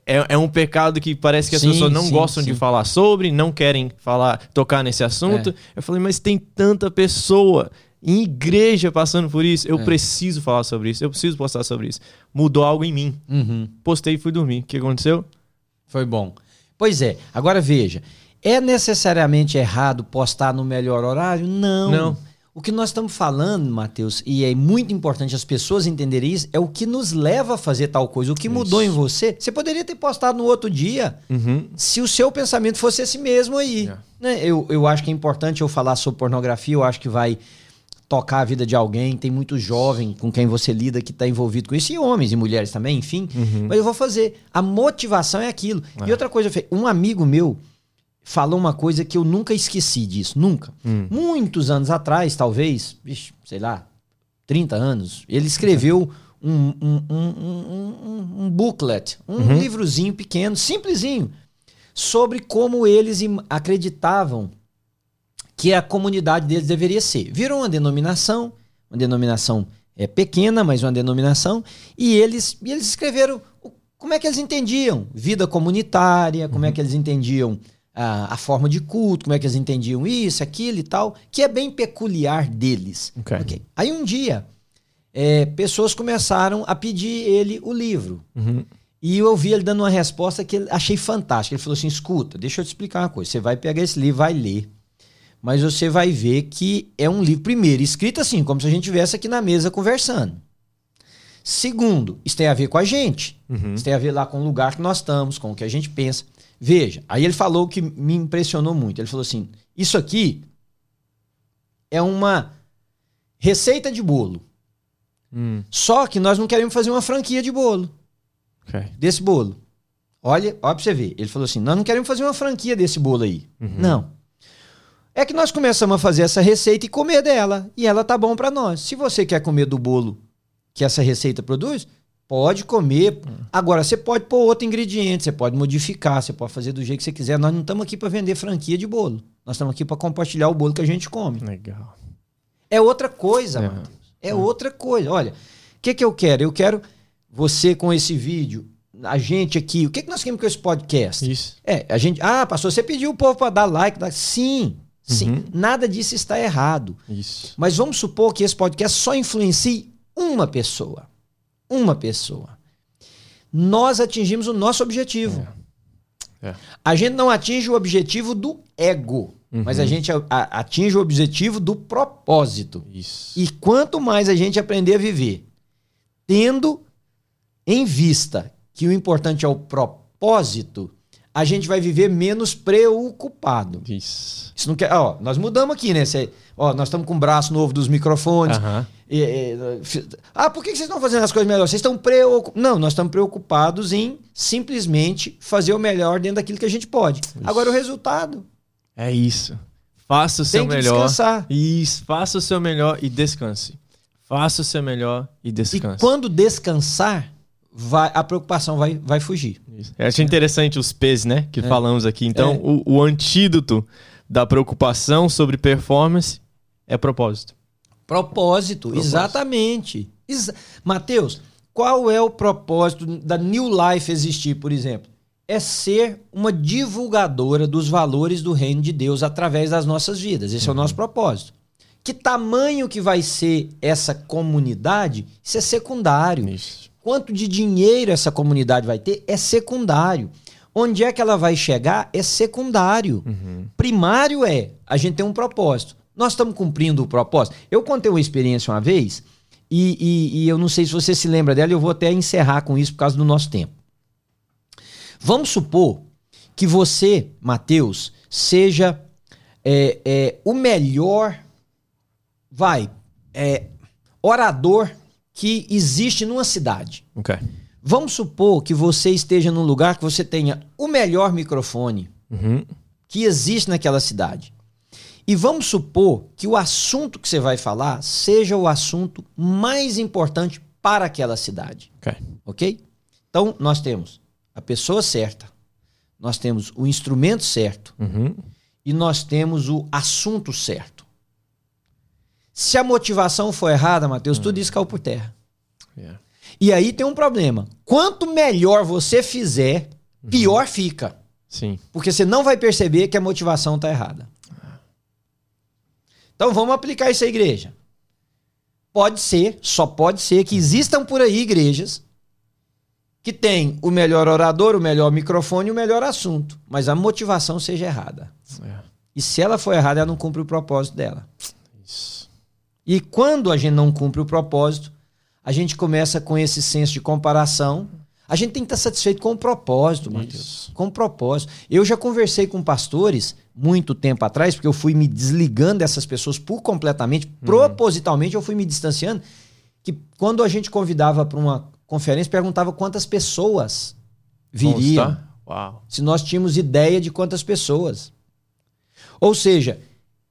S2: É, é um pecado que parece que as
S1: Sim,
S2: pessoas não
S1: sim,
S2: gostam de
S1: sim.
S2: falar sobre, não querem falar, tocar nesse assunto.
S1: É.
S2: Eu falei, mas tem tanta pessoa em igreja passando por isso. Eu
S1: É.
S2: preciso falar sobre isso, eu preciso postar sobre isso. Mudou algo em mim.
S1: Uhum.
S2: Postei e fui dormir. O que aconteceu?
S1: Foi bom. Pois é. Agora veja. É necessariamente errado postar no melhor horário? Não.
S2: Não.
S1: O que nós estamos falando, Matheus, e é muito importante as pessoas entenderem isso, é o que nos leva a fazer tal coisa. O que mudou em você. Você poderia ter postado no outro dia
S2: Uhum.
S1: se o seu pensamento fosse esse mesmo aí.
S2: É.
S1: Né? Eu, eu acho que é importante eu falar sobre pornografia, eu acho que vai tocar a vida de alguém. Tem muito jovem com quem você lida que está envolvido com isso, e homens e mulheres também, enfim.
S2: Uhum.
S1: Mas eu vou fazer. A motivação é aquilo. E outra coisa, um amigo meu, falou uma coisa que eu nunca esqueci disso, nunca.
S2: Hum.
S1: Muitos anos atrás, talvez, vixe, sei lá, 30 anos, ele escreveu um, um, um, um, um booklet, um
S2: Uhum.
S1: livrozinho pequeno, simplesinho, sobre como eles acreditavam que a comunidade deles deveria ser. Virou uma denominação, uma denominação é, pequena, mas uma denominação, e eles, e eles escreveram como é que eles entendiam vida comunitária, como é que eles entendiam a, a forma de culto, como é que eles entendiam isso, aquilo e tal, que é bem peculiar deles.
S2: Ok.
S1: Ok. Aí um dia, é, pessoas começaram a pedir ele o livro.
S2: Uhum.
S1: E eu ouvi ele dando uma resposta que eu achei fantástica. Ele falou assim: escuta, deixa eu te explicar uma coisa. Você vai pegar esse livro, vai ler. Mas você vai ver que é um livro, primeiro, escrito assim, como se a gente estivesse aqui na mesa conversando. Segundo, isso tem a ver com a gente.
S2: Uhum.
S1: Isso tem a ver lá com o lugar que nós estamos, com o que a gente pensa. Veja, aí ele falou o que me impressionou muito. Ele falou assim: isso aqui é uma receita de bolo.
S2: Hum.
S1: Só que nós não queremos fazer uma franquia de bolo
S2: Ok.
S1: desse bolo. Olha, olha pra você ver. Ele falou assim: nós não queremos fazer uma franquia desse bolo aí.
S2: Uhum.
S1: Não. É que nós começamos a fazer essa receita e comer dela. E ela tá bom pra nós. Se você quer comer do bolo que essa receita produz, pode comer. Agora, você pode pôr outro ingrediente, você pode modificar, você pode fazer do jeito que você quiser. Nós não estamos aqui pra vender franquia de bolo. Nós estamos aqui pra compartilhar o bolo que a gente come.
S2: Legal.
S1: É outra coisa,
S2: É.
S1: Matheus. É outra coisa. Olha, o que, que eu quero? Eu quero você com esse vídeo, a gente aqui. O que, que nós queremos com esse podcast?
S2: Isso.
S1: É, a gente. Ah, pastor, você pediu o povo para dar like. dar- Sim, sim.
S2: Uhum.
S1: Nada disso está errado.
S2: Isso.
S1: Mas vamos supor que esse podcast só influencie uma pessoa. Uma pessoa. Nós atingimos o nosso objetivo.
S2: É.
S1: A gente não atinge o objetivo do ego, mas
S2: Uhum.
S1: a gente a- a- atinge o objetivo do propósito.
S2: Isso.
S1: E quanto mais a gente aprender a viver, tendo em vista que o importante é o propósito, a gente vai viver menos preocupado.
S2: Isso.
S1: Isso não quer. Ó, nós mudamos aqui, né? Cê- ó, nós estamos com o braço novo dos microfones.
S2: Aham.
S1: E, e, ah, por que vocês estão fazendo as coisas melhor? Vocês estão preocupados. Não, nós estamos preocupados em simplesmente fazer o melhor dentro daquilo que a gente pode. Agora o resultado.
S2: É isso. Faça o seu
S1: Tem que
S2: melhor.
S1: descansar.
S2: Isso. Faça o seu melhor e descanse. Faça o seu melhor e
S1: E
S2: descanse.
S1: quando descansar, vai, a preocupação vai, vai fugir.
S2: Isso. Eu achei interessante os P's, né? Que falamos aqui. Então,
S1: É.
S2: o, o antídoto da preocupação sobre performance é propósito.
S1: Propósito,
S2: Propósito.
S1: exatamente. Exa Mateus, qual é o propósito da New Life existir, por exemplo? É ser uma divulgadora dos valores do reino de Deus através das nossas vidas. Esse é o nosso propósito. Que tamanho que vai ser essa comunidade? Isso é secundário.
S2: Isso.
S1: Quanto de dinheiro essa comunidade vai ter é secundário. Onde é que ela vai chegar é secundário. Primário é a gente tem um propósito. Nós estamos cumprindo o propósito. Eu contei uma experiência uma vez e, e- e eu não sei se você se lembra dela. e Eu vou até encerrar com isso por causa do nosso tempo. Vamos supor que você, Mateus, seja é, é, o melhor, vai, é, orador que existe numa cidade.
S2: Ok.
S1: Vamos supor que você esteja num lugar que você tenha o melhor microfone
S2: Uhum.
S1: que existe naquela cidade. E vamos supor que o assunto que você vai falar seja o assunto mais importante para aquela cidade,
S2: Ok.
S1: ok? Então, nós temos a pessoa certa, nós temos o instrumento certo
S2: Uhum.
S1: e nós temos o assunto certo. Se a motivação for errada, Matheus, tudo isso caiu por terra.
S2: Yeah.
S1: E aí tem um problema. Quanto melhor você fizer, pior fica.
S2: Sim.
S1: Porque você não vai perceber que a motivação está errada. Então vamos aplicar isso à igreja. Pode ser, só pode ser que existam por aí igrejas que têm o melhor orador, o melhor microfone e o melhor assunto, mas a motivação seja errada.
S2: É.
S1: E se ela for errada, ela não cumpre o propósito dela.
S2: Isso.
S1: E quando a gente não cumpre o propósito, a gente começa com esse senso de comparação. A gente tem que estar satisfeito com o propósito, Matheus. Com o propósito. Eu já conversei com pastores muito tempo atrás, porque eu fui me desligando dessas pessoas por completamente, propositalmente eu fui me distanciando, que quando a gente convidava para uma conferência, perguntava quantas pessoas viriam. Se nós tínhamos ideia de quantas pessoas. Ou seja,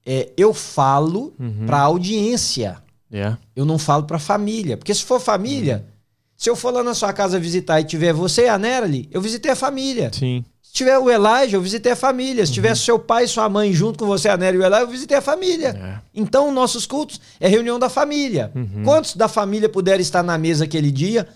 S1: é, eu falo
S2: Uhum.
S1: para audiência.
S2: Yeah.
S1: Eu não falo para família. Porque se for família, se eu for lá na sua casa visitar e tiver você e a Nerly, eu visitei a família.
S2: Sim.
S1: Se tiver o Elijah, eu visitei a família. Se tiver seu pai e sua mãe junto com você, a Nerly e o Elijah, eu visitei a família.
S2: É.
S1: Então, nossos cultos é reunião da família. Quantos da família puderam estar na mesa aquele dia?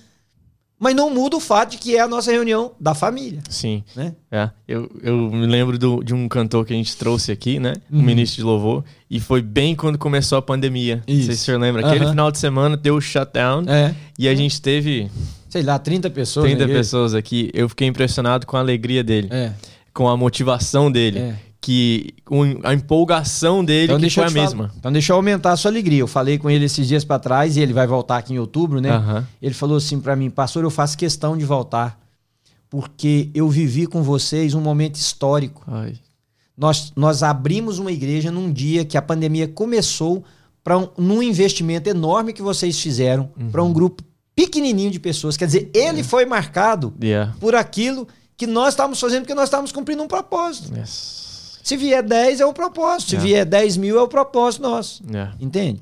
S1: Mas não muda o fato de que é a nossa reunião da família,
S2: Sim.
S1: né?
S2: É, eu, eu me lembro do- de um cantor que a gente trouxe aqui, né? Um ministro de louvor. E foi bem quando começou a pandemia. Não sei
S1: Isso.
S2: se o senhor lembra. Aquele
S1: Aham.
S2: final de semana deu o shutdown.
S1: É.
S2: E a gente teve
S1: Sei lá, 30 pessoas.
S2: 30
S1: na igreja.
S2: pessoas aqui. Eu fiquei impressionado com a alegria dele.
S1: É.
S2: Com a motivação dele.
S1: É.
S2: Que a empolgação dele que foi a
S1: te falar-
S2: mesma.
S1: então deixa eu aumentar a sua alegria. Eu falei com ele esses dias pra trás e ele vai voltar aqui em outubro, né?
S2: Aham.
S1: Ele falou assim pra mim, pastor, eu faço questão de voltar porque eu vivi com vocês um momento histórico.
S2: Ai.
S1: Nós, nós abrimos uma igreja num dia que a pandemia começou para um, num investimento enorme que vocês fizeram para um grupo pequenininho de pessoas. Quer dizer, ele foi marcado
S2: Yeah.
S1: por aquilo que nós estávamos fazendo porque nós estávamos cumprindo um propósito.
S2: Yes.
S1: Se vier 10 é o propósito, se
S2: É.
S1: vier 10 mil é o propósito nosso.
S2: Yeah.
S1: Entende?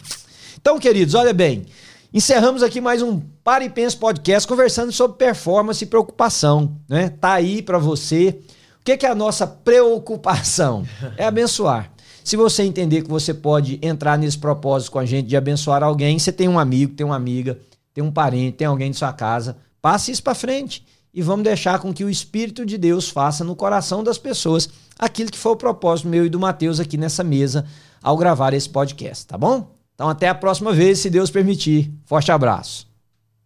S1: Então, queridos, olha bem. Encerramos aqui mais um Para e Pensa Podcast conversando sobre performance e preocupação. Né? Tá aí para você. O que que é a nossa preocupação? É abençoar. Se você entender que você pode entrar nesse propósito com a gente de abençoar alguém, você tem um amigo, tem uma amiga, tem um parente, tem alguém de sua casa, passe isso para frente e vamos deixar com que o Espírito de Deus faça no coração das pessoas aquilo que foi o propósito meu e do Mateus aqui nessa mesa ao gravar esse podcast, tá bom? Então até a próxima vez, se Deus permitir. Forte abraço.